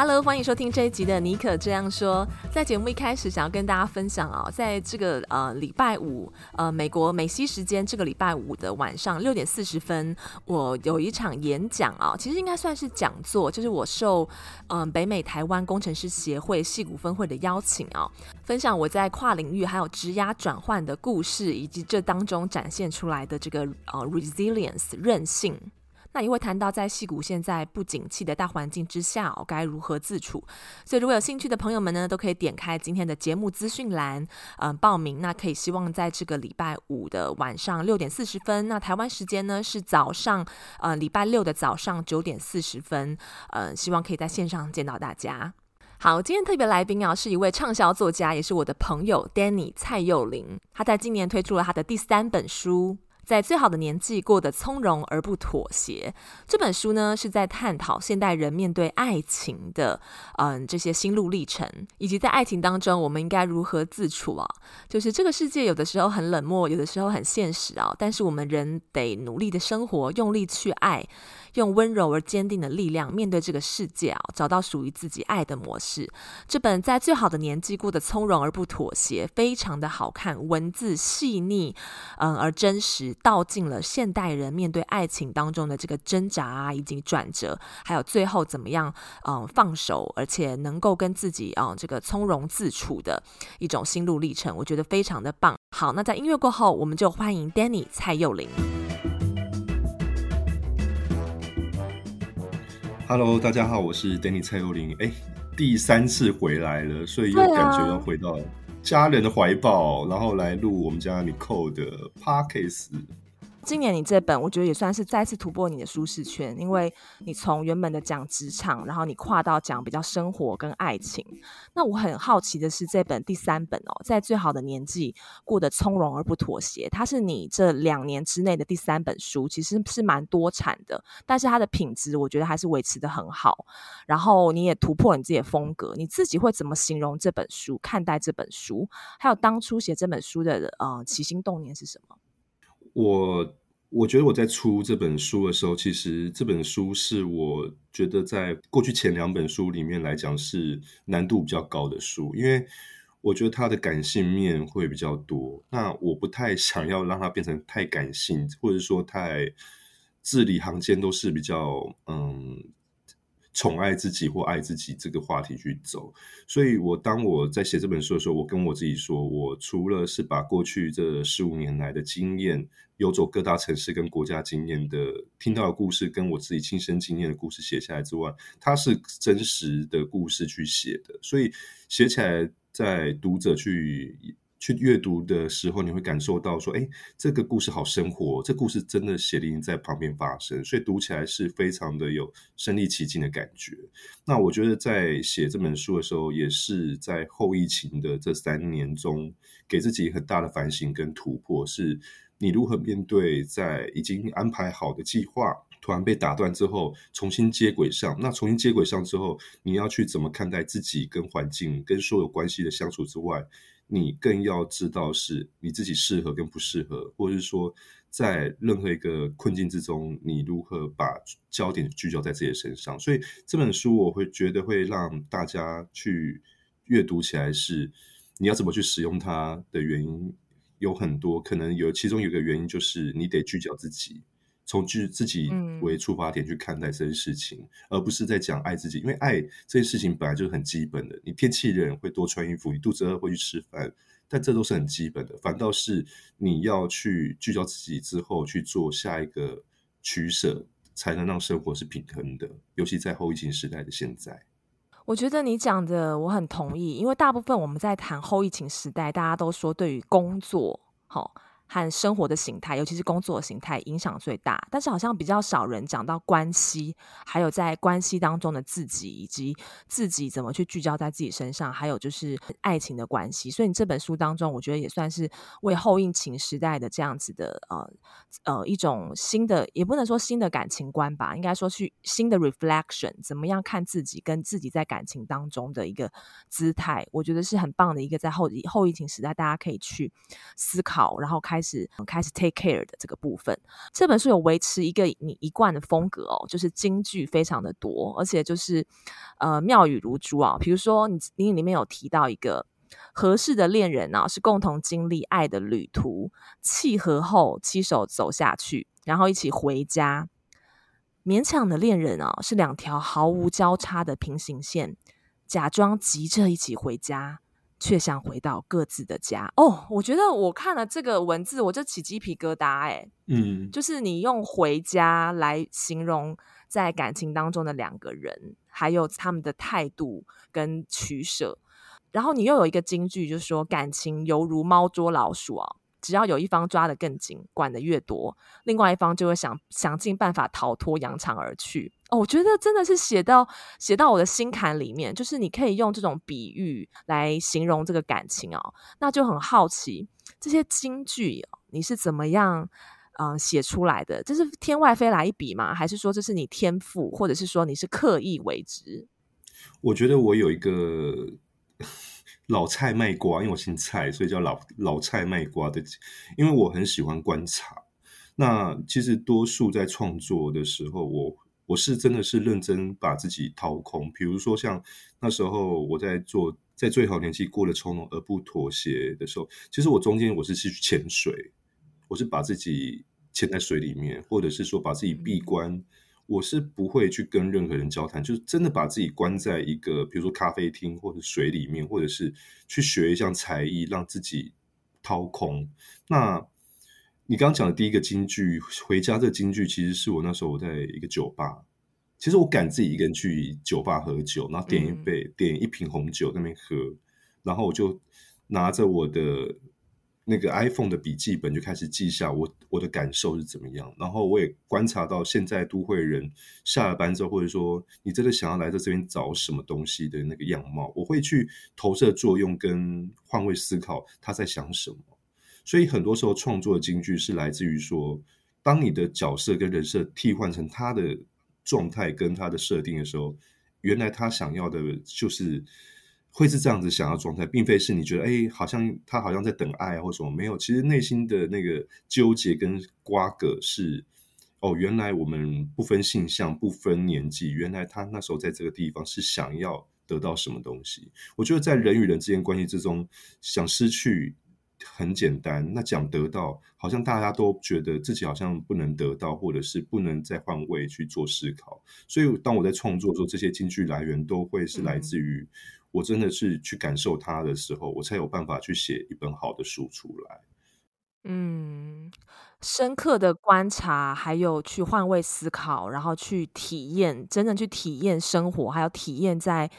Hello，欢迎收听这一集的尼可这样说。在节目一开始，想要跟大家分享啊，在这个呃礼拜五，呃美国美西时间这个礼拜五的晚上六点四十分，我有一场演讲啊，其实应该算是讲座，就是我受嗯、北美台湾工程师协会矽谷分会的邀请啊，分享我在跨领域还有职涯转换的故事，以及这当中展现出来的这个呃 resilience 韧性。那也会谈到在戏谷现在不景气的大环境之下，哦，该如何自处。所以如果有兴趣的朋友们呢，都可以点开今天的节目资讯栏，嗯、呃，报名。那可以希望在这个礼拜五的晚上六点四十分，那台湾时间呢是早上，呃，礼拜六的早上九点四十分，呃，希望可以在线上见到大家。好，今天特别来宾啊，是一位畅销作家，也是我的朋友 Danny 蔡佑玲，他在今年推出了他的第三本书。在最好的年纪过得从容而不妥协。这本书呢，是在探讨现代人面对爱情的，嗯，这些心路历程，以及在爱情当中我们应该如何自处啊。就是这个世界有的时候很冷漠，有的时候很现实啊，但是我们人得努力的生活，用力去爱。用温柔而坚定的力量面对这个世界啊，找到属于自己爱的模式。这本在最好的年纪过得从容而不妥协，非常的好看，文字细腻，嗯，而真实，道尽了现代人面对爱情当中的这个挣扎啊，以及转折，还有最后怎么样，嗯，放手，而且能够跟自己啊，这个从容自处的一种心路历程，我觉得非常的棒。好，那在音乐过后，我们就欢迎 Danny 蔡佑玲。Hello，大家好，我是 Danny 蔡佑林。哎，第三次回来了，所以又感觉要回到家人的怀抱，啊、然后来录我们家 Nicole 的 Podcast。今年你这本，我觉得也算是再次突破你的舒适圈，因为你从原本的讲职场，然后你跨到讲比较生活跟爱情。那我很好奇的是，这本第三本哦，在最好的年纪过得从容而不妥协，它是你这两年之内的第三本书，其实是蛮多产的，但是它的品质我觉得还是维持得很好。然后你也突破你自己的风格，你自己会怎么形容这本书？看待这本书，还有当初写这本书的呃起心动念是什么？我我觉得我在出这本书的时候，其实这本书是我觉得在过去前两本书里面来讲是难度比较高的书，因为我觉得它的感性面会比较多。那我不太想要让它变成太感性，或者说太字里行间都是比较嗯。宠爱自己或爱自己这个话题去走，所以我当我在写这本书的时候，我跟我自己说，我除了是把过去这十五年来的经验，游走各大城市跟国家经验的听到的故事，跟我自己亲身经验的故事写下来之外，它是真实的故事去写的，所以写起来在读者去。去阅读的时候，你会感受到说，哎，这个故事好生活，这故事真的血淋淋在旁边发生，所以读起来是非常的有身临其境的感觉。那我觉得在写这本书的时候，也是在后疫情的这三年中，给自己很大的反省跟突破，是你如何面对在已经安排好的计划突然被打断之后，重新接轨上。那重新接轨上之后，你要去怎么看待自己跟环境跟所有关系的相处之外，你更要知道是你自己适合跟不适合，或者是说在任何一个困境之中，你如何把焦点聚焦在自己的身上。所以这本书我会觉得会让大家去阅读起来是你要怎么去使用它的原因有很多，可能有其中有个原因就是你得聚焦自己。从自自己为出发点去看待这件事情，嗯、而不是在讲爱自己。因为爱这件事情本来就是很基本的，你天气冷会多穿衣服，你肚子饿会去吃饭，但这都是很基本的。反倒是你要去聚焦自己之后去做下一个取舍，才能让生活是平衡的。尤其在后疫情时代的现在，我觉得你讲的我很同意，因为大部分我们在谈后疫情时代，大家都说对于工作好。和生活的形态，尤其是工作的形态影响最大。但是好像比较少人讲到关系，还有在关系当中的自己，以及自己怎么去聚焦在自己身上，还有就是爱情的关系。所以你这本书当中，我觉得也算是为后疫情时代的这样子的呃呃一种新的，也不能说新的感情观吧，应该说去新的 reflection，怎么样看自己跟自己在感情当中的一个姿态，我觉得是很棒的一个在后后疫情时代大家可以去思考，然后开。开始开始 take care 的这个部分，这本书有维持一个你一贯的风格哦，就是金句非常的多，而且就是呃妙语如珠啊。比如说你你里面有提到一个合适的恋人啊，是共同经历爱的旅途，契合后携手走下去，然后一起回家。勉强的恋人啊，是两条毫无交叉的平行线，假装急着一起回家。却想回到各自的家哦，我觉得我看了这个文字，我就起鸡皮疙瘩哎，嗯，就是你用回家来形容在感情当中的两个人，还有他们的态度跟取舍，然后你又有一个金句，就是说感情犹如猫捉老鼠啊。只要有一方抓得更紧，管得越多，另外一方就会想想尽办法逃脱，扬长而去。哦，我觉得真的是写到写到我的心坎里面，就是你可以用这种比喻来形容这个感情哦，那就很好奇这些金句你是怎么样嗯、呃、写出来的？这是天外飞来一笔吗？还是说这是你天赋，或者是说你是刻意为之？我觉得我有一个。老蔡卖瓜，因为我姓蔡，所以叫老老蔡卖瓜的。因为我很喜欢观察。那其实多数在创作的时候，我我是真的是认真把自己掏空。比如说像那时候我在做，在最好年纪过了从容而不妥协的时候，其实我中间我是去潜水，我是把自己潜在水里面，或者是说把自己闭关。我是不会去跟任何人交谈，就是真的把自己关在一个，比如说咖啡厅或者水里面，或者是去学一项才艺，让自己掏空。那你刚刚讲的第一个金句，回家这金句，其实是我那时候我在一个酒吧，其实我敢自己一个人去酒吧喝酒，然后点一杯、嗯、点一瓶红酒在那边喝，然后我就拿着我的。那个 iPhone 的笔记本就开始记下我我的感受是怎么样，然后我也观察到现在都会人下了班之后，或者说你真的想要来在这边找什么东西的那个样貌，我会去投射作用跟换位思考他在想什么。所以很多时候创作的金句是来自于说，当你的角色跟人设替换成他的状态跟他的设定的时候，原来他想要的就是。会是这样子想要状态，并非是你觉得哎，好像他好像在等爱或什么没有。其实内心的那个纠结跟瓜葛是，哦，原来我们不分性向、不分年纪，原来他那时候在这个地方是想要得到什么东西。我觉得在人与人之间关系之中，想失去很简单，那讲得到，好像大家都觉得自己好像不能得到，或者是不能再换位去做思考。所以当我在创作的时候，这些金句来源都会是来自于。我真的是去感受它的时候，我才有办法去写一本好的书出来。嗯，深刻的观察，还有去换位思考，然后去体验，真正去体验生活，还有体验在。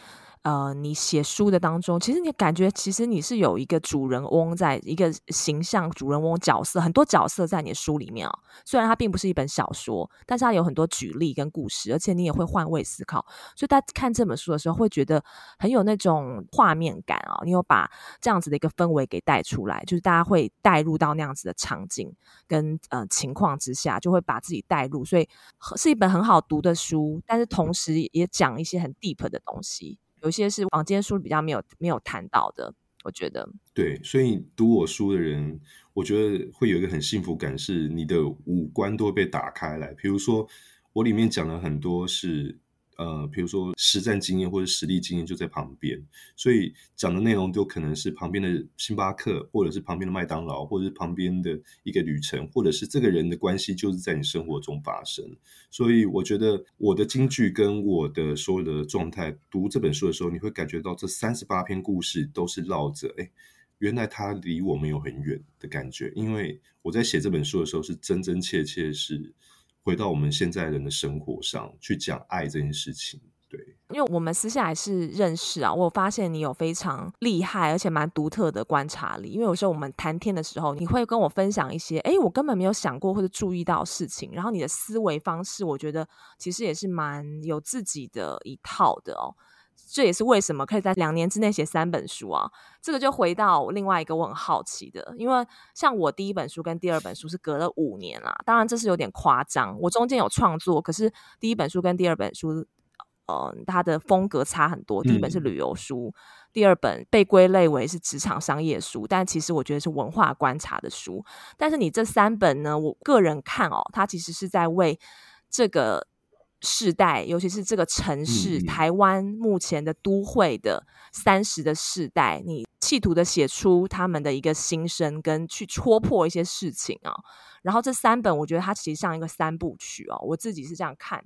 呃，你写书的当中，其实你感觉其实你是有一个主人翁，在一个形象主人翁角色，很多角色在你的书里面啊。虽然它并不是一本小说，但是它有很多举例跟故事，而且你也会换位思考，所以大家看这本书的时候会觉得很有那种画面感啊。你有把这样子的一个氛围给带出来，就是大家会带入到那样子的场景跟呃情况之下，就会把自己带入，所以是一本很好读的书，但是同时也讲一些很 deep 的东西。有些是房间书比较没有没有谈到的，我觉得。对，所以读我书的人，我觉得会有一个很幸福感，是你的五官都会被打开来。比如说，我里面讲了很多是。呃，比如说实战经验或者实力经验就在旁边，所以讲的内容都可能是旁边的星巴克，或者是旁边的麦当劳，或者是旁边的一个旅程，或者是这个人的关系就是在你生活中发生。所以我觉得我的金句跟我的所有的状态，读这本书的时候，你会感觉到这三十八篇故事都是绕着，哎，原来它离我们有很远的感觉。因为我在写这本书的时候，是真真切切是。回到我们现在人的生活上去讲爱这件事情，对，因为我们私下还是认识啊，我发现你有非常厉害而且蛮独特的观察力。因为有时候我们谈天的时候，你会跟我分享一些，哎，我根本没有想过或者注意到事情。然后你的思维方式，我觉得其实也是蛮有自己的一套的哦。这也是为什么可以在两年之内写三本书啊。这个就回到另外一个我很好奇的，因为像我第一本书跟第二本书是隔了五年啦，当然这是有点夸张。我中间有创作，可是第一本书跟第二本书。呃，它的风格差很多。第一本是旅游书，嗯、第二本被归类为是职场商业书，但其实我觉得是文化观察的书。但是你这三本呢，我个人看哦，它其实是在为这个世代，尤其是这个城市、嗯、台湾目前的都会的三十的世代，你企图的写出他们的一个心声，跟去戳破一些事情啊、哦。然后这三本，我觉得它其实像一个三部曲哦，我自己是这样看。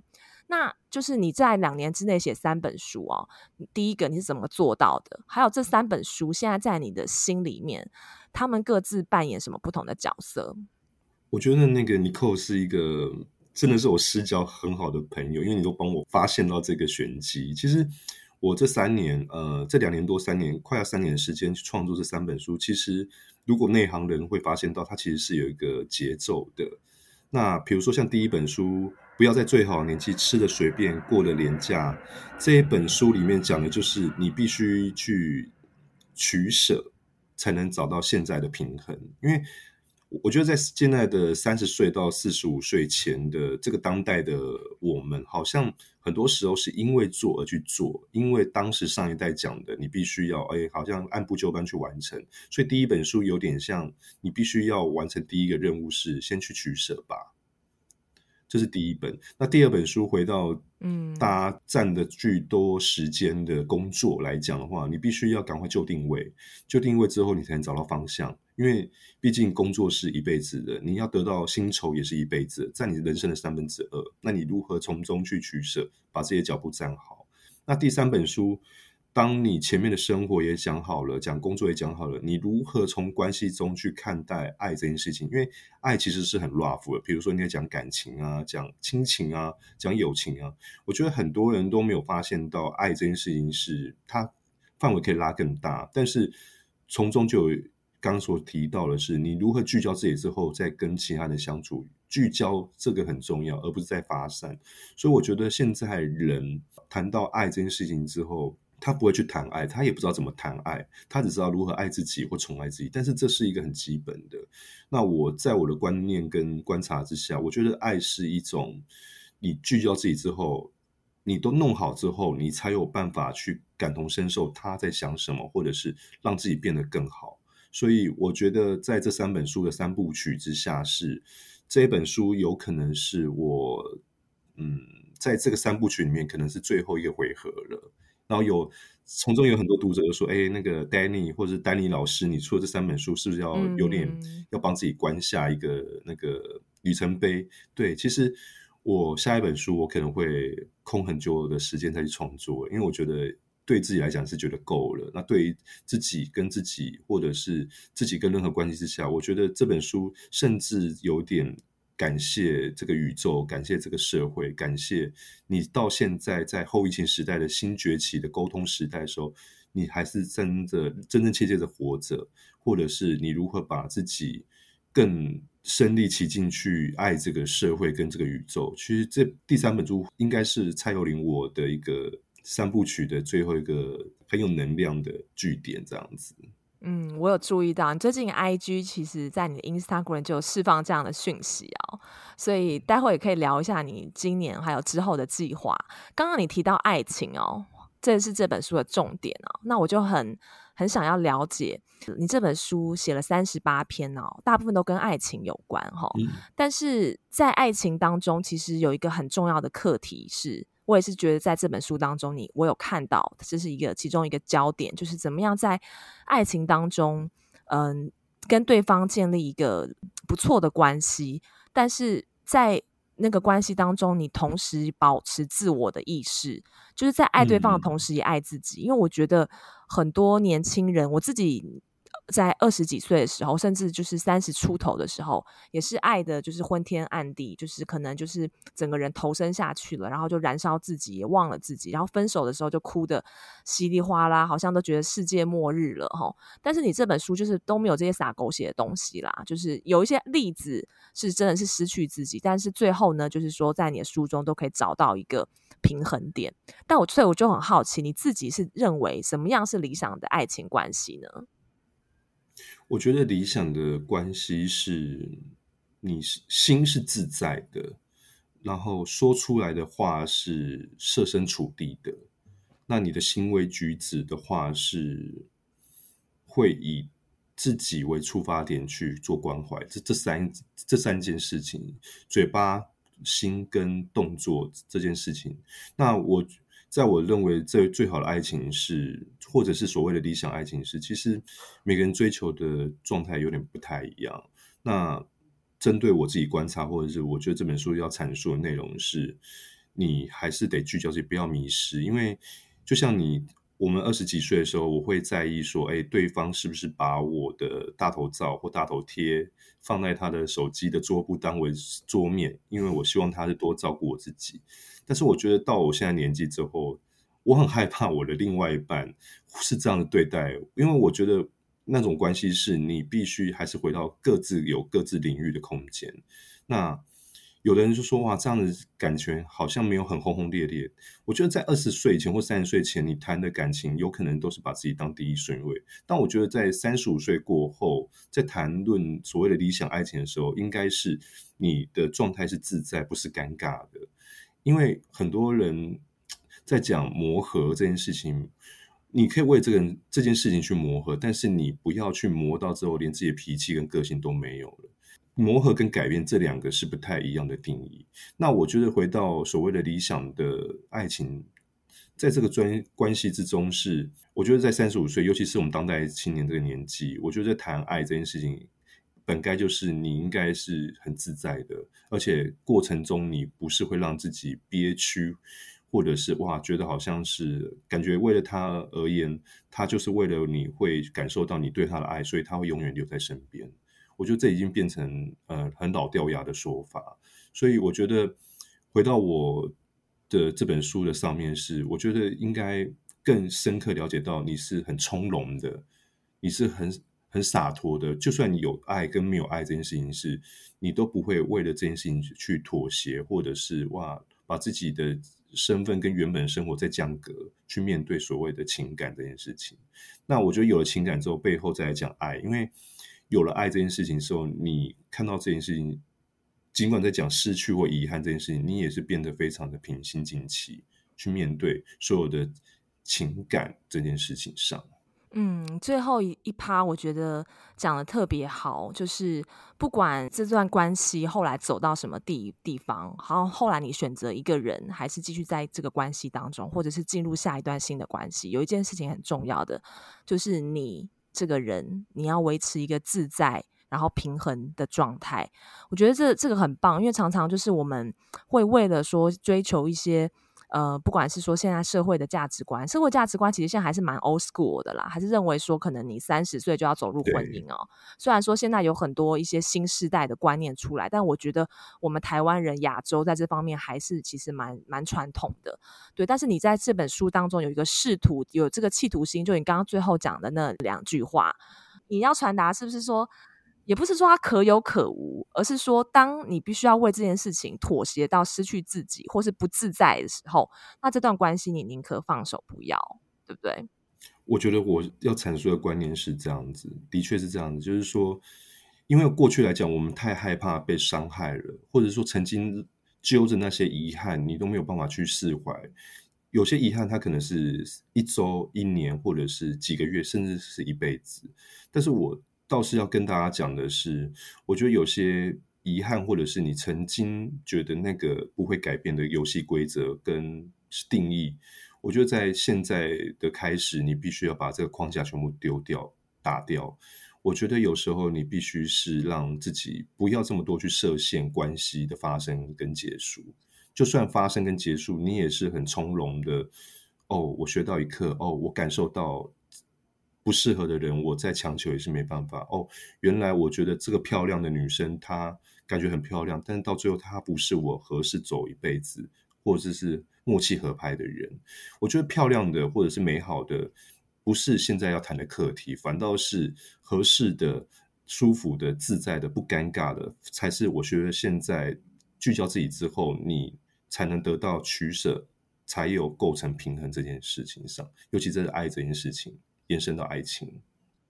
那就是你在两年之内写三本书哦。第一个你是怎么做到的？还有这三本书现在在你的心里面，他们各自扮演什么不同的角色？我觉得那个 Nicole 是一个真的是我私交很好的朋友，因为你都帮我发现到这个玄机。其实我这三年，呃，这两年多三年，快要三年时间去创作这三本书，其实如果内行人会发现到，它其实是有一个节奏的。那比如说像第一本书。不要在最好的年纪吃的随便过了廉价。这一本书里面讲的就是你必须去取舍，才能找到现在的平衡。因为我觉得在现在的三十岁到四十五岁前的这个当代的我们，好像很多时候是因为做而去做，因为当时上一代讲的，你必须要哎，好像按部就班去完成。所以第一本书有点像你必须要完成第一个任务是先去取舍吧。这是第一本，那第二本书回到嗯，大家占的巨多时间的工作来讲的话，你必须要赶快就定位，就定位之后，你才能找到方向。因为毕竟工作是一辈子的，你要得到薪酬也是一辈子，在你人生的三分之二，那你如何从中去取舍，把这些脚步站好？那第三本书。当你前面的生活也讲好了，讲工作也讲好了，你如何从关系中去看待爱这件事情？因为爱其实是很 rough 的。比如说，你在讲感情啊，讲亲情啊，讲友情啊，我觉得很多人都没有发现到爱这件事情是它范围可以拉更大。但是从中就有刚所提到的是，你如何聚焦自己之后，再跟其他人相处，聚焦这个很重要，而不是在发散。所以我觉得现在人谈到爱这件事情之后，他不会去谈爱，他也不知道怎么谈爱，他只知道如何爱自己或宠爱自己。但是这是一个很基本的。那我在我的观念跟观察之下，我觉得爱是一种，你聚焦自己之后，你都弄好之后，你才有办法去感同身受他在想什么，或者是让自己变得更好。所以我觉得在这三本书的三部曲之下是，这一本书有可能是我，嗯，在这个三部曲里面可能是最后一个回合了。然后有从中有很多读者就说：“哎，那个 Danny 或者是 Danny 老师，你出了这三本书，是不是要有点要帮自己关下一个那个里程碑？”对，其实我下一本书我可能会空很久的时间再去创作，因为我觉得对自己来讲是觉得够了。那对于自己跟自己，或者是自己跟任何关系之下，我觉得这本书甚至有点。感谢这个宇宙，感谢这个社会，感谢你到现在在后疫情时代的新崛起的沟通时代的时候，你还是真的真真切切的活着，或者是你如何把自己更身历其境去爱这个社会跟这个宇宙。其实这第三本书应该是蔡佑林我的一个三部曲的最后一个很有能量的句点，这样子。嗯，我有注意到，你最近 IG 其实在你的 Instagram 就有释放这样的讯息哦，所以待会也可以聊一下你今年还有之后的计划。刚刚你提到爱情哦，这是这本书的重点哦，那我就很很想要了解，你这本书写了三十八篇哦，大部分都跟爱情有关哈、哦，嗯、但是在爱情当中，其实有一个很重要的课题是。我也是觉得，在这本书当中你，你我有看到，这是一个其中一个焦点，就是怎么样在爱情当中，嗯，跟对方建立一个不错的关系，但是在那个关系当中，你同时保持自我的意识，就是在爱对方的同时也爱自己。嗯、因为我觉得很多年轻人，我自己在二十几岁的时候，甚至就是三十出头的时候，也是爱的，就是昏天暗地，就是可能就是整个人投身下去了，然后就燃烧自己，也忘了自己，然后分手的时候就哭得稀里哗啦，好像都觉得世界末日了哈。但是你这本书就是都没有这些洒狗血的东西啦，就是有一些例子是真的是失去自己，但是最后呢，就是说在你的书中都可以找到一个平衡点。但我所以我就很好奇，你自己是认为什么样是理想的爱情关系呢？我觉得理想的关系是，你心是自在的，然后说出来的话是设身处地的，那你的行为举止的话是会以自己为出发点去做关怀。这这三这三件事情，嘴巴、心跟动作这件事情，那我。在我认为，最最好的爱情是，或者是所谓的理想爱情是，其实每个人追求的状态有点不太一样。那针对我自己观察，或者是我觉得这本书要阐述的内容是，你还是得聚焦自己，不要迷失。因为就像你，我们二十几岁的时候，我会在意说，哎，对方是不是把我的大头照或大头贴放在他的手机的桌布当为桌面，因为我希望他是多照顾我自己。但是我觉得到我现在年纪之后，我很害怕我的另外一半是这样的对待，因为我觉得那种关系是你必须还是回到各自有各自领域的空间。那有的人就说哇，这样的感觉好像没有很轰轰烈烈。我觉得在二十岁以前或三十岁前，你谈的感情有可能都是把自己当第一顺位。但我觉得在三十五岁过后，在谈论所谓的理想爱情的时候，应该是你的状态是自在，不是尴尬的。因为很多人在讲磨合这件事情，你可以为这个人这件事情去磨合，但是你不要去磨到之后连自己的脾气跟个性都没有了。磨合跟改变这两个是不太一样的定义。那我觉得回到所谓的理想的爱情，在这个专关系之中是，我觉得在三十五岁，尤其是我们当代青年这个年纪，我觉得在谈爱这件事情。本该就是你应该是很自在的，而且过程中你不是会让自己憋屈，或者是哇觉得好像是感觉为了他而言，他就是为了你会感受到你对他的爱，所以他会永远留在身边。我觉得这已经变成呃很老掉牙的说法，所以我觉得回到我的这本书的上面是，我觉得应该更深刻了解到你是很从容的，你是很。很洒脱的，就算你有爱跟没有爱这件事情是，你都不会为了这件事情去妥协，或者是哇，把自己的身份跟原本生活在降格，去面对所谓的情感这件事情。那我觉得有了情感之后，背后再来讲爱，因为有了爱这件事情之后，你看到这件事情，尽管在讲失去或遗憾这件事情，你也是变得非常的平心静气去面对所有的情感这件事情上。嗯，最后一一趴，我觉得讲的特别好，就是不管这段关系后来走到什么地地方，好，后来你选择一个人，还是继续在这个关系当中，或者是进入下一段新的关系，有一件事情很重要的，就是你这个人，你要维持一个自在然后平衡的状态。我觉得这这个很棒，因为常常就是我们会为了说追求一些。呃，不管是说现在社会的价值观，社会价值观其实现在还是蛮 old school 的啦，还是认为说可能你三十岁就要走入婚姻哦。虽然说现在有很多一些新时代的观念出来，但我觉得我们台湾人、亚洲在这方面还是其实蛮蛮传统的。对，但是你在这本书当中有一个试图，有这个企图心，就你刚刚最后讲的那两句话，你要传达是不是说？也不是说他可有可无，而是说，当你必须要为这件事情妥协到失去自己或是不自在的时候，那这段关系你宁可放手不要，对不对？我觉得我要阐述的观念是这样子，的确是这样子，就是说，因为过去来讲，我们太害怕被伤害了，或者说曾经揪着那些遗憾，你都没有办法去释怀。有些遗憾，它可能是一周、一年，或者是几个月，甚至是一辈子。但是我。倒是要跟大家讲的是，我觉得有些遗憾，或者是你曾经觉得那个不会改变的游戏规则跟定义，我觉得在现在的开始，你必须要把这个框架全部丢掉、打掉。我觉得有时候你必须是让自己不要这么多去设限关系的发生跟结束，就算发生跟结束，你也是很从容的。哦，我学到一课，哦，我感受到。不适合的人，我再强求也是没办法。哦，原来我觉得这个漂亮的女生，她感觉很漂亮，但是到最后她不是我合适走一辈子，或者是默契合拍的人。我觉得漂亮的或者是美好的，不是现在要谈的课题，反倒是合适的、舒服的、自在的、不尴尬的，才是我觉得现在聚焦自己之后，你才能得到取舍，才有构成平衡这件事情上。尤其这是爱这件事情。延伸到爱情，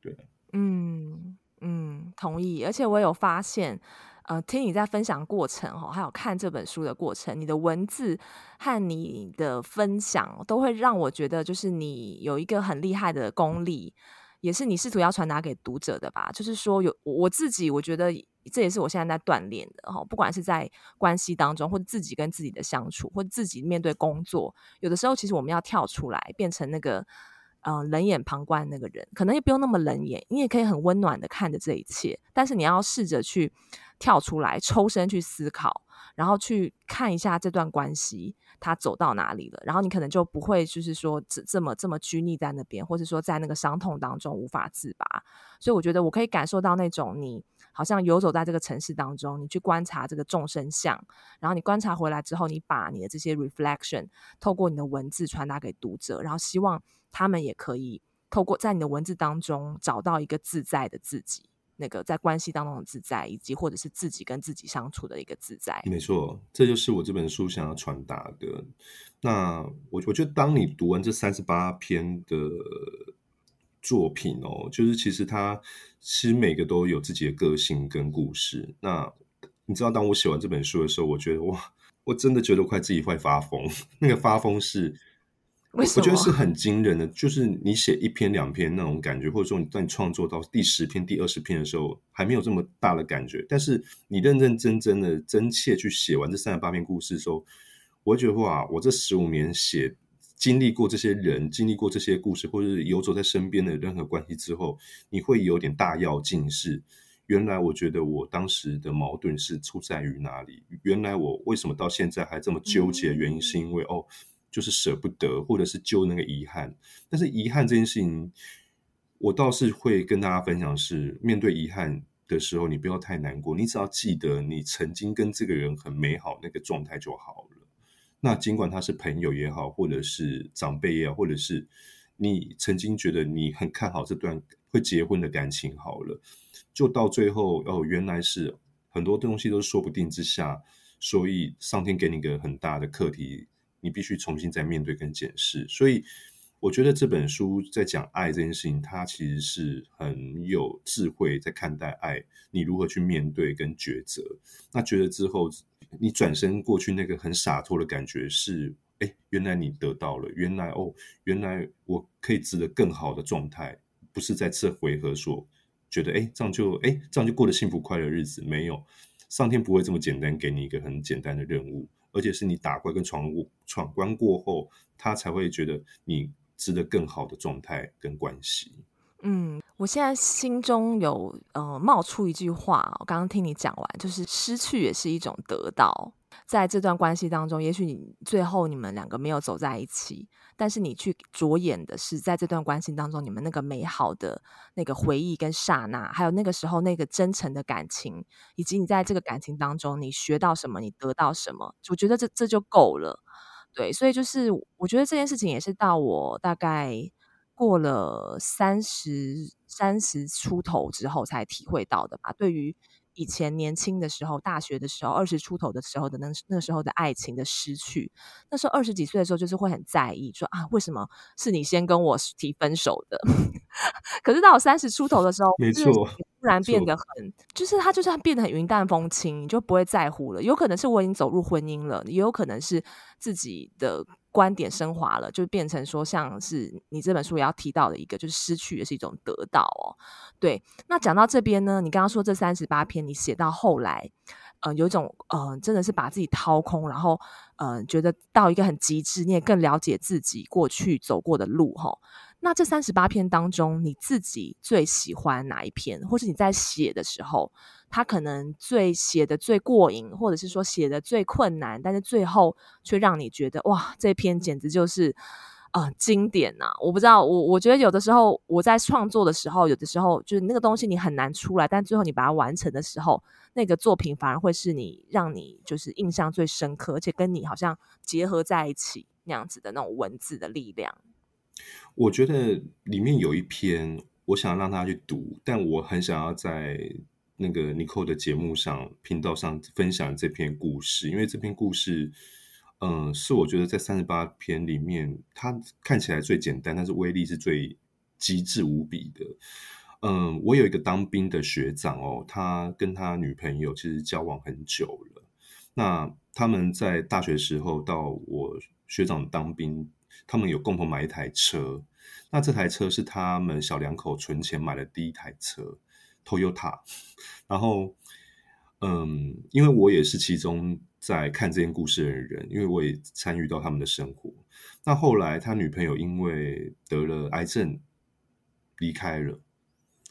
对，嗯嗯，同意。而且我有发现，呃，听你在分享过程哈，还有看这本书的过程，你的文字和你的分享都会让我觉得，就是你有一个很厉害的功力，也是你试图要传达给读者的吧。就是说，有我自己，我觉得这也是我现在在锻炼的哈。不管是在关系当中，或者自己跟自己的相处，或者自己面对工作，有的时候其实我们要跳出来，变成那个。嗯、呃，冷眼旁观那个人，可能也不用那么冷眼，你也可以很温暖的看着这一切。但是你要试着去跳出来，抽身去思考，然后去看一下这段关系它走到哪里了。然后你可能就不会就是说这这么这么拘泥在那边，或者说在那个伤痛当中无法自拔。所以我觉得我可以感受到那种你好像游走在这个城市当中，你去观察这个众生相，然后你观察回来之后，你把你的这些 reflection 透过你的文字传达给读者，然后希望。他们也可以透过在你的文字当中找到一个自在的自己，那个在关系当中的自在，以及或者是自己跟自己相处的一个自在。没错，这就是我这本书想要传达的。那我我觉得，当你读完这三十八篇的作品哦，就是其实它其实每个都有自己的个性跟故事。那你知道，当我写完这本书的时候，我觉得哇，我真的觉得快自己快发疯。那个发疯是。我觉得是很惊人的，就是你写一篇两篇那种感觉，或者说你在你创作到第十篇、第二十篇的时候，还没有这么大的感觉。但是你认认真真的、真切去写完这三十八篇故事的时候，我会觉得哇，我这十五年写经历过这些人、经历过这些故事，或者是游走在身边的任何关系之后，你会有点大跃进。是原来我觉得我当时的矛盾是出在于哪里？原来我为什么到现在还这么纠结？原因是因为哦。就是舍不得，或者是揪那个遗憾。但是遗憾这件事情，我倒是会跟大家分享是：面对遗憾的时候，你不要太难过，你只要记得你曾经跟这个人很美好那个状态就好了。那尽管他是朋友也好，或者是长辈也好，或者是你曾经觉得你很看好这段会结婚的感情，好了，就到最后哦，原来是很多东西都说不定之下，所以上天给你一个很大的课题。你必须重新再面对跟检视，所以我觉得这本书在讲爱这件事情，它其实是很有智慧在看待爱，你如何去面对跟抉择。那抉择之后，你转身过去那个很洒脱的感觉是，哎，原来你得到了，原来哦，原来我可以值得更好的状态，不是在这回合说觉得哎这样就哎这样就过得幸福快乐日子，没有，上天不会这么简单给你一个很简单的任务。而且是你打怪跟闯关闯关过后，他才会觉得你值得更好的状态跟关系。嗯，我现在心中有呃冒出一句话，我刚刚听你讲完，就是失去也是一种得到。在这段关系当中，也许你最后你们两个没有走在一起，但是你去着眼的是在这段关系当中，你们那个美好的那个回忆跟刹那，还有那个时候那个真诚的感情，以及你在这个感情当中你学到什么，你得到什么，我觉得这这就够了。对，所以就是我觉得这件事情也是到我大概过了三十三十出头之后才体会到的吧。对于以前年轻的时候，大学的时候，二十出头的时候的那那时候的爱情的失去，那时候二十几岁的时候，就是会很在意，说啊，为什么是你先跟我提分手的？可是到我三十出头的时候，没错，突然变得很，就是他就是变得很云淡风轻，你就不会在乎了。有可能是我已经走入婚姻了，也有可能是自己的。观点升华了，就变成说，像是你这本书也要提到的一个，就是失去也是一种得到哦。对，那讲到这边呢，你刚刚说这三十八篇，你写到后来，呃，有一种呃，真的是把自己掏空，然后呃，觉得到一个很极致，你也更了解自己过去走过的路哈。那这三十八篇当中，你自己最喜欢哪一篇，或是你在写的时候？他可能最写的最过瘾，或者是说写的最困难，但是最后却让你觉得哇，这篇简直就是啊、经典呐、我不知道，我我觉得有的时候我在创作的时候，有的时候就是那个东西你很难出来，但最后你把它完成的时候，那个作品反而会是你让你就是印象最深刻，而且跟你好像结合在一起那样子的那种文字的力量。我觉得里面有一篇，我想要让大家去读，但我很想要在那个 Nicole 的节目上、频道上分享这篇故事，因为这篇故事。嗯，是我觉得在三十八篇里面，它看起来最简单，但是威力是最极致无比的。嗯，我有一个当兵的学长哦，他跟他女朋友其实交往很久了。那他们在大学时候到我学长当兵，他们有共同买一台车。那这台车是他们小两口存钱买的第一台车，Toyota。然后，嗯，因为我也是其中。在看这件故事的人，因为我也参与到他们的生活。那后来他女朋友因为得了癌症离开了，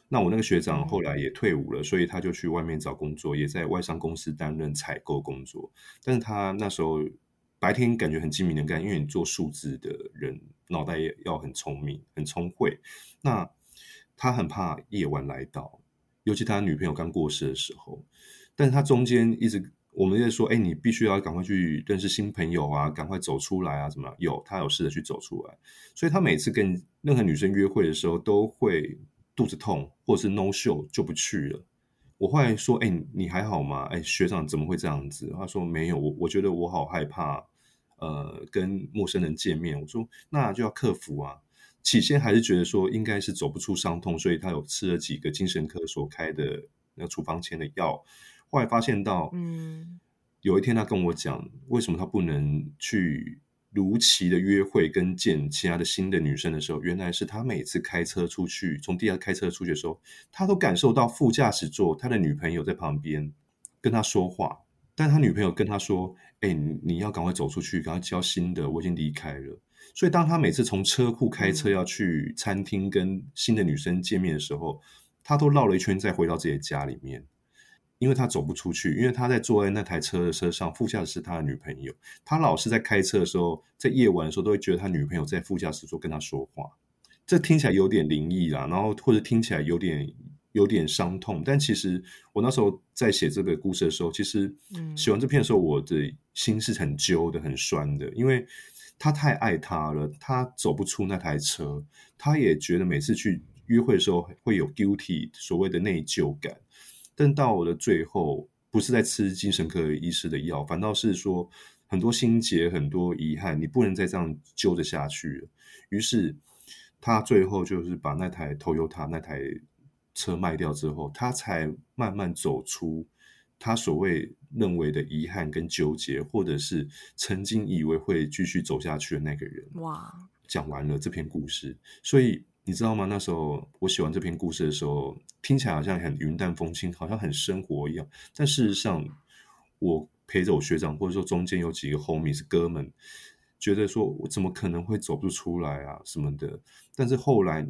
那我那个学长后来也退伍了，所以他就去外面找工作，也在外商公司担任采购工作。但是他那时候白天感觉很精明能干，因为你做数字的人脑袋也要很聪明、很聪慧。那他很怕夜晚来到，尤其他女朋友刚过世的时候，但是他中间一直。我们在说，哎，你必须要赶快去认识新朋友啊，赶快走出来啊，怎么有他有试着去走出来，所以他每次跟任何女生约会的时候，都会肚子痛或者是 no show 就不去了。我后来说，哎，你还好吗？哎，学长怎么会这样子？他说没有，我我觉得我好害怕，呃，跟陌生人见面。我说那就要克服啊。起先还是觉得说应该是走不出伤痛，所以他有吃了几个精神科所开的那个处方签的药。后来发现到，嗯，有一天他跟我讲，为什么他不能去如期的约会跟见其他的新的女生的时候，原来是他每次开车出去，从地下开车出去的时候，他都感受到副驾驶座他的女朋友在旁边跟他说话，但他女朋友跟他说：“哎，你要赶快走出去，赶快交新的，我已经离开了。”所以当他每次从车库开车要去餐厅跟新的女生见面的时候，他都绕了一圈再回到自己的家里面。因为他走不出去，因为他在坐在那台车的车上，副驾驶是他的女朋友。他老是在开车的时候，在夜晚的时候，都会觉得他女朋友在副驾驶座跟他说话。这听起来有点灵异啦，然后或者听起来有点有点伤痛。但其实我那时候在写这个故事的时候，其实写完这篇的时候，我的心是很揪的、很酸的，因为他太爱他了，他走不出那台车，他也觉得每次去约会的时候会有 guilty 所谓的内疚感。但到我的最后，不是在吃精神科医师的药，反倒是说很多心结、很多遗憾，你不能再这样揪着下去了。于是他最后就是把那台 Toyota 那台车卖掉之后，他才慢慢走出他所谓认为的遗憾跟纠结，或者是曾经以为会继续走下去的那个人。哇！讲完了这篇故事，所以。你知道吗？那时候我写完这篇故事的时候，听起来好像很云淡风轻，好像很生活一样。但事实上，我陪着我学长，或者说中间有几个 homie 是哥们，觉得说我怎么可能会走不出来啊什么的。但是后来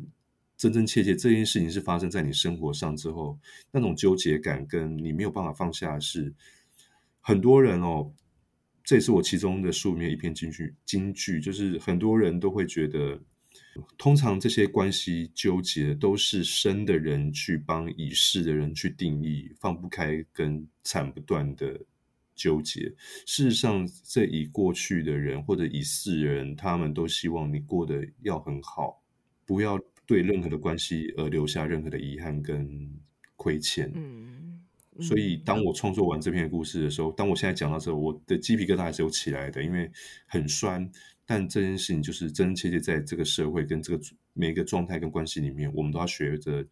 真真切切这件事情是发生在你生活上之后，那种纠结感跟你没有办法放下的是很多人哦。这也是我其中的书里面一篇金句，金句就是很多人都会觉得。通常这些关系纠结都是生的人去帮已逝的人去定义，放不开跟缠不断的纠结。事实上，这已过去的人或者已逝的人，他们都希望你过得要很好，不要对任何的关系而留下任何的遗憾跟亏欠。嗯，所以当我创作完这篇故事的时候，当我现在讲到这时候，我的鸡皮疙瘩还是有起来的，因为很酸。但这件事情就是真真切切在这个社会跟这个每一个状态跟关系里面，我们都要学着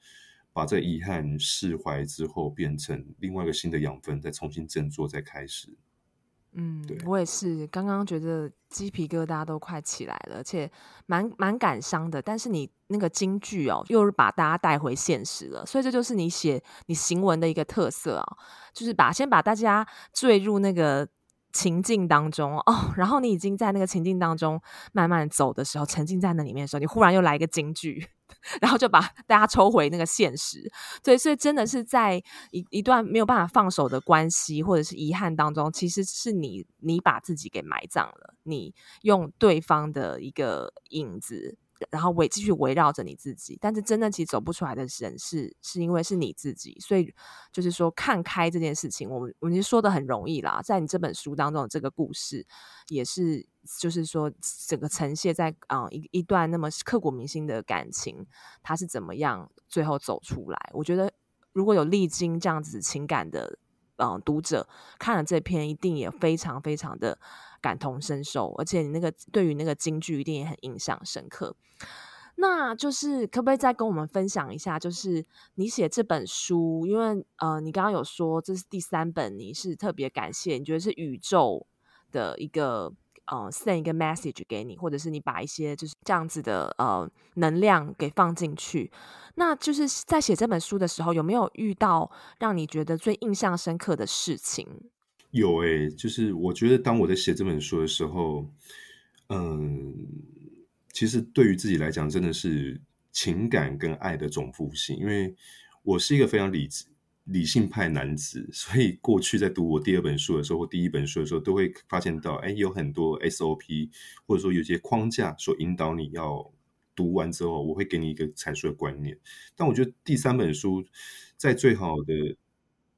把这遗憾释怀之后，变成另外一个新的养分，再重新振作，再开始。嗯，对，我也是，刚刚觉得鸡皮疙瘩都快起来了，而且蛮蛮感伤的。但是你那个京剧哦，又是把大家带回现实了，所以这就是你写你行文的一个特色啊、哦，就是把先把大家坠入那个。情境当中哦，然后你已经在那个情境当中慢慢走的时候，沉浸在那里面的时候，你忽然又来一个金句，然后就把大家抽回那个现实。对，所以真的是在一一段没有办法放手的关系或者是遗憾当中，其实是你你把自己给埋葬了，你用对方的一个影子。然后围继续围绕着你自己，但是真的其实走不出来的人是是因为是你自己，所以就是说看开这件事情，我们我们说的很容易啦，在你这本书当中这个故事也是，就是说整个呈现在啊、一一段那么刻骨铭心的感情，它是怎么样最后走出来？我觉得如果有历经这样子情感的嗯、读者看了这篇，一定也非常非常的。感同身受，而且你那个对于那个京剧一定也很印象深刻。那就是可不可以再跟我们分享一下？就是你写这本书，因为呃，你刚刚有说这是第三本，你是特别感谢，你觉得是宇宙的一个呃 send 一个 message 给你，或者是你把一些就是这样子的呃能量给放进去。那就是在写这本书的时候，有没有遇到让你觉得最印象深刻的事情？有诶、就是我觉得当我在写这本书的时候，嗯，其实对于自己来讲，真的是情感跟爱的总复兴。因为我是一个非常理智、理性派男子，所以过去在读我第二本书的时候或第一本书的时候，都会发现到，哎，有很多 SOP，或者说有些框架所引导你要读完之后，我会给你一个阐述的观念。但我觉得第三本书在最好的。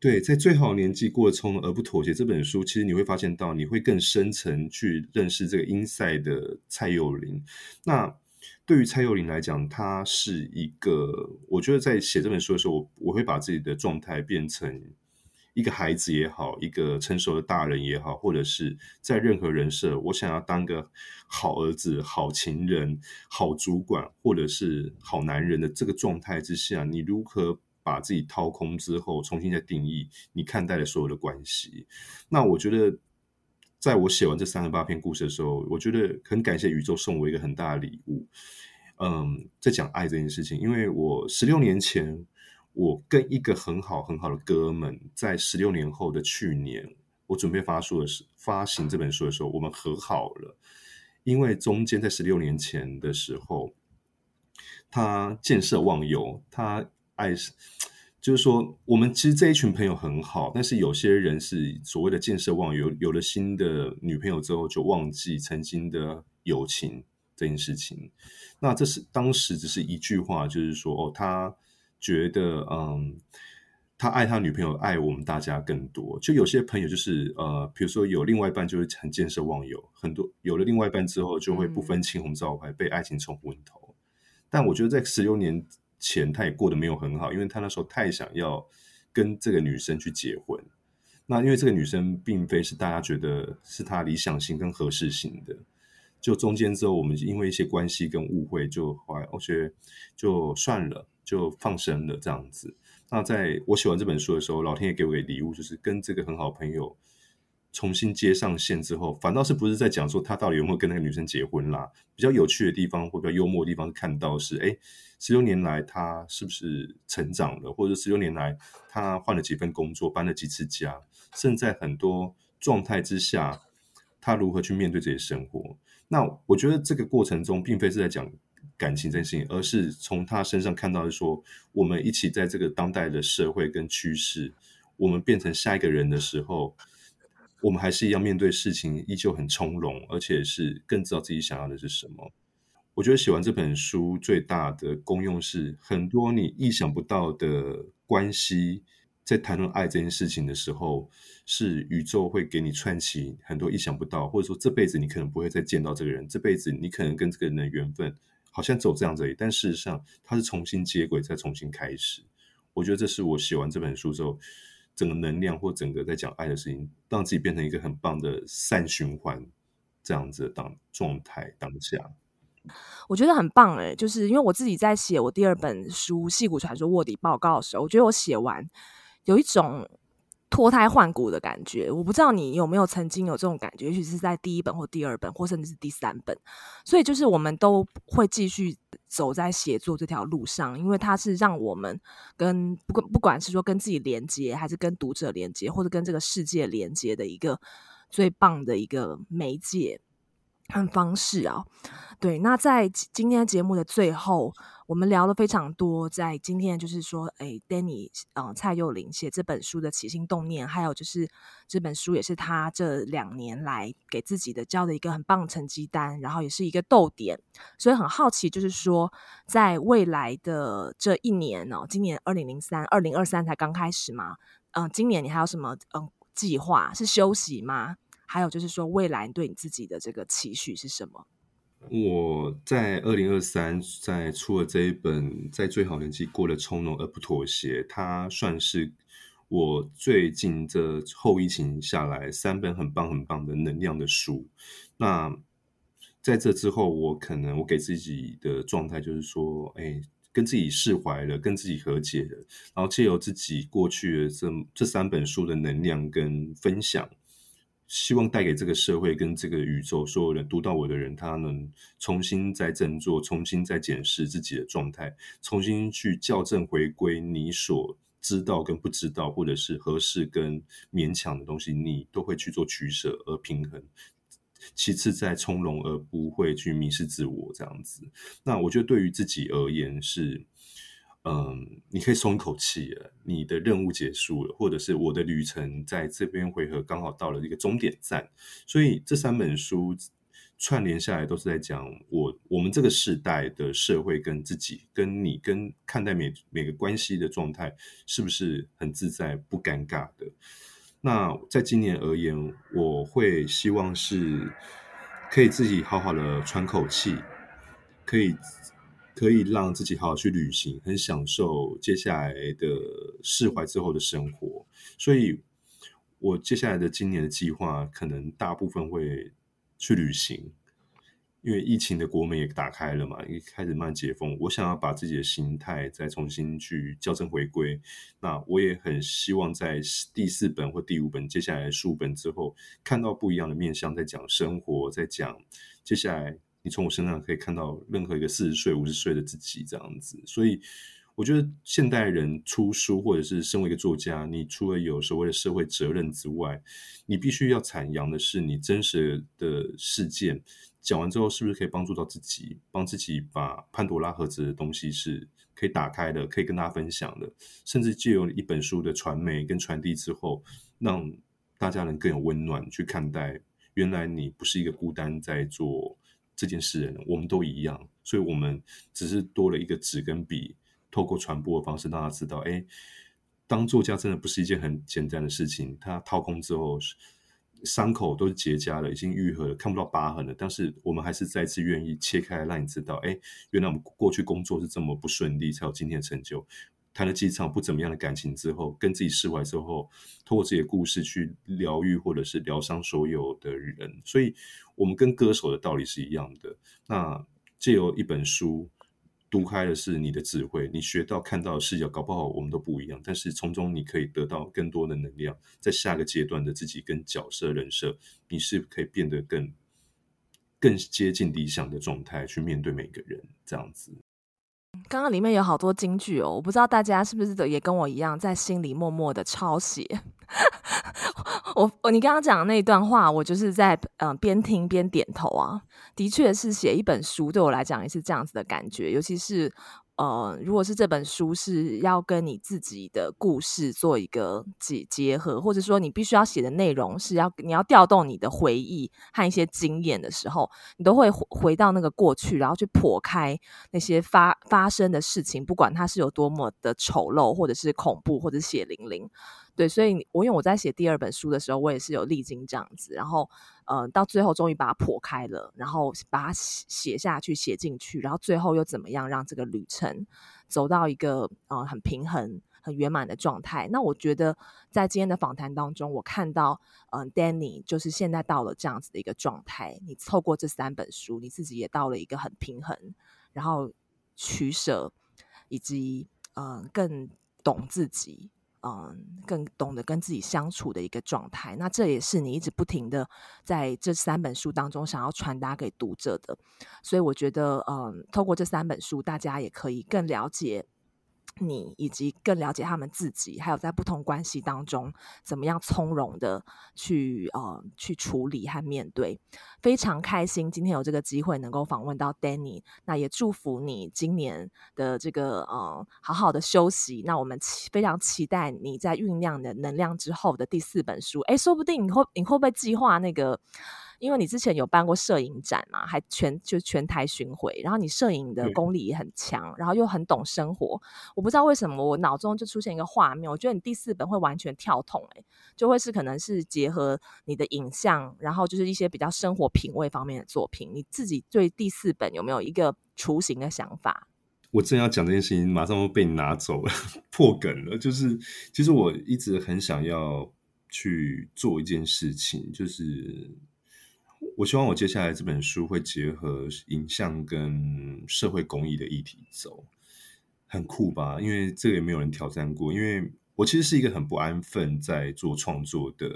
对，在最好年纪过得从容而不妥协这本书，其实你会发现到，你会更深层去认识这个 inside 的蔡佑林。那对于蔡佑林来讲，他是一个，我觉得在写这本书的时候，我我会把自己的状态变成一个孩子也好，一个成熟的大人也好，或者是在任何人设，我想要当个好儿子、好情人、好主管，或者是好男人的这个状态之下，你如何？把自己掏空之后，重新再定义你看待的所有的关系。那我觉得，在我写完这三十八篇故事的时候，我觉得很感谢宇宙送我一个很大的礼物。嗯，在讲爱这件事情，因为我十六年前，我跟一个很好很好的哥们，在十六年后的去年，我准备发书的时发行这本书的时候，我们和好了。因为中间在十六年前的时候，他见色忘友，他。爱是，就是说，我们其实这一群朋友很好，但是有些人是所谓的见色忘友，有，了新的女朋友之后就忘记曾经的友情这件事情。那这是当时只是一句话，就是说，哦，他觉得，嗯，他爱他女朋友，爱我们大家更多。就有些朋友就是，呃，比如说有另外一半就会很见色忘友，很多有了另外一半之后就会不分青红皂白，被爱情冲昏头。但我觉得在十六年。前他也过得没有很好，因为他那时候太想要跟这个女生去结婚。那因为这个女生并非是大家觉得是他理想型跟合适型的，就中间之后我们因为一些关系跟误会，就后来我觉得就算了，就放生了这样子。那在我写完这本书的时候，老天爷给我个礼物，就是跟这个很好朋友。重新接上线之后，反倒是不是在讲说他到底有没有跟那个女生结婚啦？比较有趣的地方或比较幽默的地方，看到是，哎，十六年来他是不是成长了？或者十六年来他换了几份工作，搬了几次家，甚至在很多状态之下，他如何去面对这些生活？那我觉得这个过程中，并非是在讲感情这件事情，而是从他身上看到的说，我们一起在这个当代的社会跟趋势，我们变成下一个人的时候。我们还是一样面对事情，依旧很从容，而且是更知道自己想要的是什么。我觉得写完这本书最大的功用是，很多你意想不到的关系，在谈论爱这件事情的时候，是宇宙会给你串起很多意想不到，或者说这辈子你可能不会再见到这个人，这辈子你可能跟这个人的缘分好像走这样子而已，但事实上它是重新接轨，再重新开始。我觉得这是我写完这本书之后。整个能量或整个在讲爱的事情，让自己变成一个很棒的善循环，这样子的当状态当下，我觉得很棒哎、就是因为我自己在写我第二本书《戏骨传说卧底报告》的时候，我觉得我写完有一种。脱胎换骨的感觉，我不知道你有没有曾经有这种感觉，也许是在第一本或第二本，或甚至是第三本。所以就是我们都会继续走在写作这条路上，因为它是让我们跟不不管是说跟自己连接，还是跟读者连接，或者跟这个世界连接的一个最棒的一个媒介。和方式啊。对，那在今天节目的最后，我们聊了非常多。在今天就是说，哎，Danny，嗯，蔡祐麟写这本书的起心动念，还有就是这本书也是他这两年来给自己的交的一个很棒成绩单，然后也是一个逗点。所以很好奇，就是说，在未来的这一年哦，今年二零零三、二零二三才刚开始嘛，嗯，今年你还有什么嗯计划？是休息吗？还有就是说，未来对你自己的这个期许是什么？我在二零二三在出了这一本，在最好年纪过得从容而不妥协，它算是我最近这后疫情下来三本很棒很棒的能量的书。那在这之后，我可能我给自己的状态就是说，哎，跟自己释怀了，跟自己和解了，然后借由自己过去的这这三本书的能量跟分享。希望带给这个社会跟这个宇宙所有人读到我的人，他能重新再振作，重新再检视自己的状态，重新去校正回归你所知道跟不知道，或者是合适跟勉强的东西，你都会去做取舍而平衡。其次，再从容而不会去迷失自我，这样子。那我觉得对于自己而言是。嗯，你可以松一口气了，你的任务结束了，或者是我的旅程在这边回合刚好到了一个终点站，所以这三本书串联下来都是在讲我我们这个时代的社会跟自己跟你跟看待每每个关系的状态是不是很自在不尴尬的。那在今年而言，我会希望是可以自己好好的喘口气，可以。可以让自己好好去旅行，很享受接下来的释怀之后的生活。所以，我接下来的今年的计划，可能大部分会去旅行，因为疫情的国门也打开了嘛，也开始慢解封。我想要把自己的心态再重新去校正回归。那我也很希望在第四本或第五本接下来的书本之后，看到不一样的面向，在讲生活，在讲接下来。你从我身上可以看到任何一个四十岁、五十岁的自己这样子，所以我觉得现代人出书或者是身为一个作家，你除了有所谓的社会责任之外，你必须要阐扬的是你真实的事件。讲完之后，是不是可以帮助到自己，帮自己把潘多拉盒子的东西是可以打开的，可以跟大家分享的，甚至借由一本书的传媒跟传递之后，让大家能更有温暖去看待，原来你不是一个孤单在做。这件事，我们都一样，所以我们只是多了一个纸跟笔，透过传播的方式让他知道，哎，当作家真的不是一件很简单的事情。他掏空之后，伤口都结痂了，已经愈合了，看不到疤痕了。但是我们还是再次愿意切开，让你知道，哎，原来我们过去工作是这么不顺利，才有今天的成就。谈了几场不怎么样的感情之后，跟自己释怀之后，透过自己的故事去疗愈或者是疗伤所有的人，所以我们跟歌手的道理是一样的。那借由一本书读开的是你的智慧，你学到看到的视角，搞不好我们都不一样，但是从中你可以得到更多的能量，在下个阶段的自己跟角色人设，你是可以变得更更接近理想的状态去面对每个人，这样子。刚刚里面有好多金句哦，我不知道大家是不是也跟我一样在心里默默的抄写。我我你刚刚讲的那一段话，我就是在嗯边听边点头啊，的确是写一本书对我来讲也是这样子的感觉，尤其是。呃，如果是这本书是要跟你自己的故事做一个结结合，或者说你必须要写的内容是要你要调动你的回忆和一些经验的时候，你都会回到那个过去，然后去剖开那些发发生的事情，不管它是有多么的丑陋，或者是恐怖，或者血淋淋。对，所以我因为我在写第二本书的时候，我也是有历经这样子，然后呃，到最后终于把它破开了，然后把它写下去、写进去，然后最后又怎么样让这个旅程走到一个呃很平衡、很圆满的状态？那我觉得在今天的访谈当中，我看到嗯、呃，Danny 就是现在到了这样子的一个状态。你透过这三本书，你自己也到了一个很平衡，然后取舍，以及嗯、更懂自己。嗯，更懂得跟自己相处的一个状态，那这也是你一直不停的在这三本书当中想要传达给读者的。所以我觉得，嗯，透过这三本书，大家也可以更了解你以及更了解他们自己，还有在不同关系当中怎么样从容的去呃去处理和面对。非常开心今天有这个机会能够访问到 Danny，那也祝福你今年的这个呃好好的休息。那我们非常期待你在酝酿的能量之后的第四本书。哎，说不定你会你会不会计划那个？因为你之前有办过摄影展嘛，还全就全台巡回，然后你摄影的功力也很强，然后又很懂生活。我不知道为什么我脑中就出现一个画面，我觉得你第四本会完全跳痛，欸，就会是可能是结合你的影像，然后就是一些比较生活品味方面的作品。你自己对第四本有没有一个雏形的想法？我正要讲这件事情，马上会被你拿走了，破梗了。就是其实我一直很想要去做一件事情，就是。我希望我接下来这本书会结合影像跟社会公益的议题走，很酷吧？因为这个也没有人挑战过。因为我其实是一个很不安分在做创作的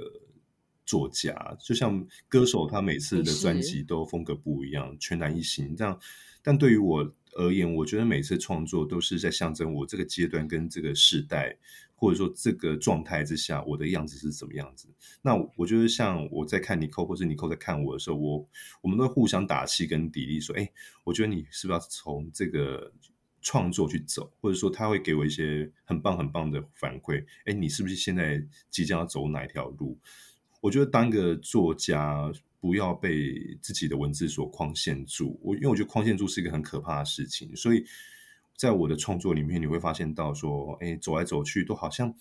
作家，就像歌手，他每次的专辑都风格不一样，全然一新这样。但对于我而言，我觉得每次创作都是在象征我这个阶段跟这个时代。或者说这个状态之下，我的样子是什么样子？那我觉得像我在看你扣或是你扣在看我的时候，我我们都会互相打气跟砥砺，说：“哎，我觉得你是不是要从这个创作去走？”或者说他会给我一些很棒很棒的反馈。哎，你是不是现在即将要走哪一条路？我觉得当个作家，不要被自己的文字所框限住。我因为我觉得框限住是一个很可怕的事情，所以。在我的创作里面，你会发现到说，哎，走来走去都好像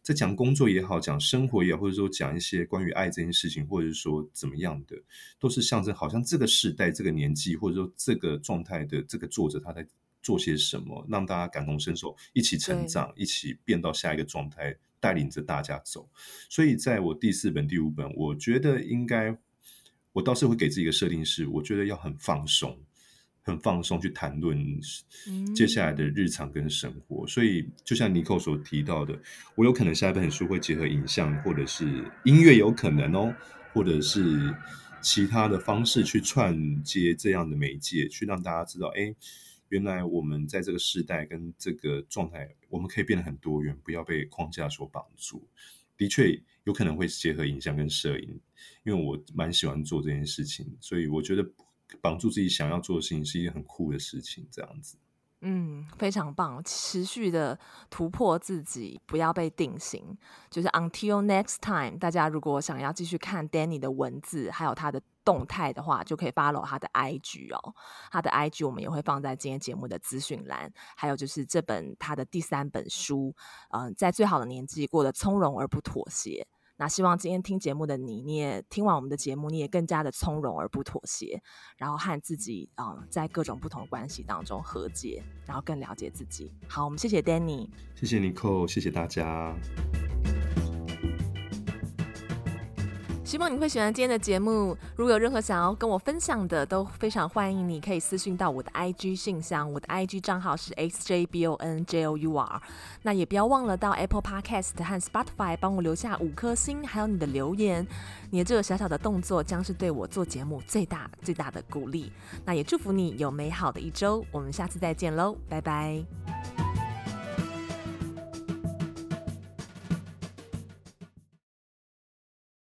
在讲工作也好，讲生活也好，或者说讲一些关于爱这件事情，或者是说怎么样的，都是象征好像这个时代、这个年纪，或者说这个状态的这个作者他在做些什么，让大家感同身受，一起成长，一起变到下一个状态，带领着大家走。所以，在我第四本、第五本，我觉得应该，我倒是会给自己一个设定是，我觉得要很放松。很放松去谈论接下来的日常跟生活，嗯、所以就像尼寇所提到的，我有可能下一本书会结合影像或者是音乐，有可能哦，或者是其他的方式去串接这样的媒介，去让大家知道，哎，原来我们在这个时代跟这个状态，我们可以变得很多元，不要被框架所绑住。的确有可能会结合影像跟摄影，因为我蛮喜欢做这件事情，所以我觉得。绑住自己想要做的事情是一件很酷的事情，这样子。嗯，非常棒，持续的突破自己，不要被定型。就是 until next time，大家如果想要继续看 Danny 的文字，还有他的动态的话，就可以 follow 他的 IG 哦。他的 IG 我们也会放在今天节目的资讯栏。还有就是这本他的第三本书，嗯、在最好的年纪过得从容而不妥协。那希望今天听节目的你，你也听完我们的节目，你也更加的从容而不妥协，然后和自己啊、在各种不同关系当中和解，然后更了解自己。好，我们谢谢 Danny，谢谢 Nicole，谢谢大家。希望你会喜欢今天的节目。如果有任何想要跟我分享的，都非常欢迎你可以私信到我的 IG 信箱，我的 IG 账号是 xjbonjour。那也不要忘了到 Apple Podcast 和 Spotify 帮我留下五颗星，还有你的留言。你的这个小小的动作将是对我做节目最大最大的鼓励。那也祝福你有美好的一周。我们下次再见喽，拜拜。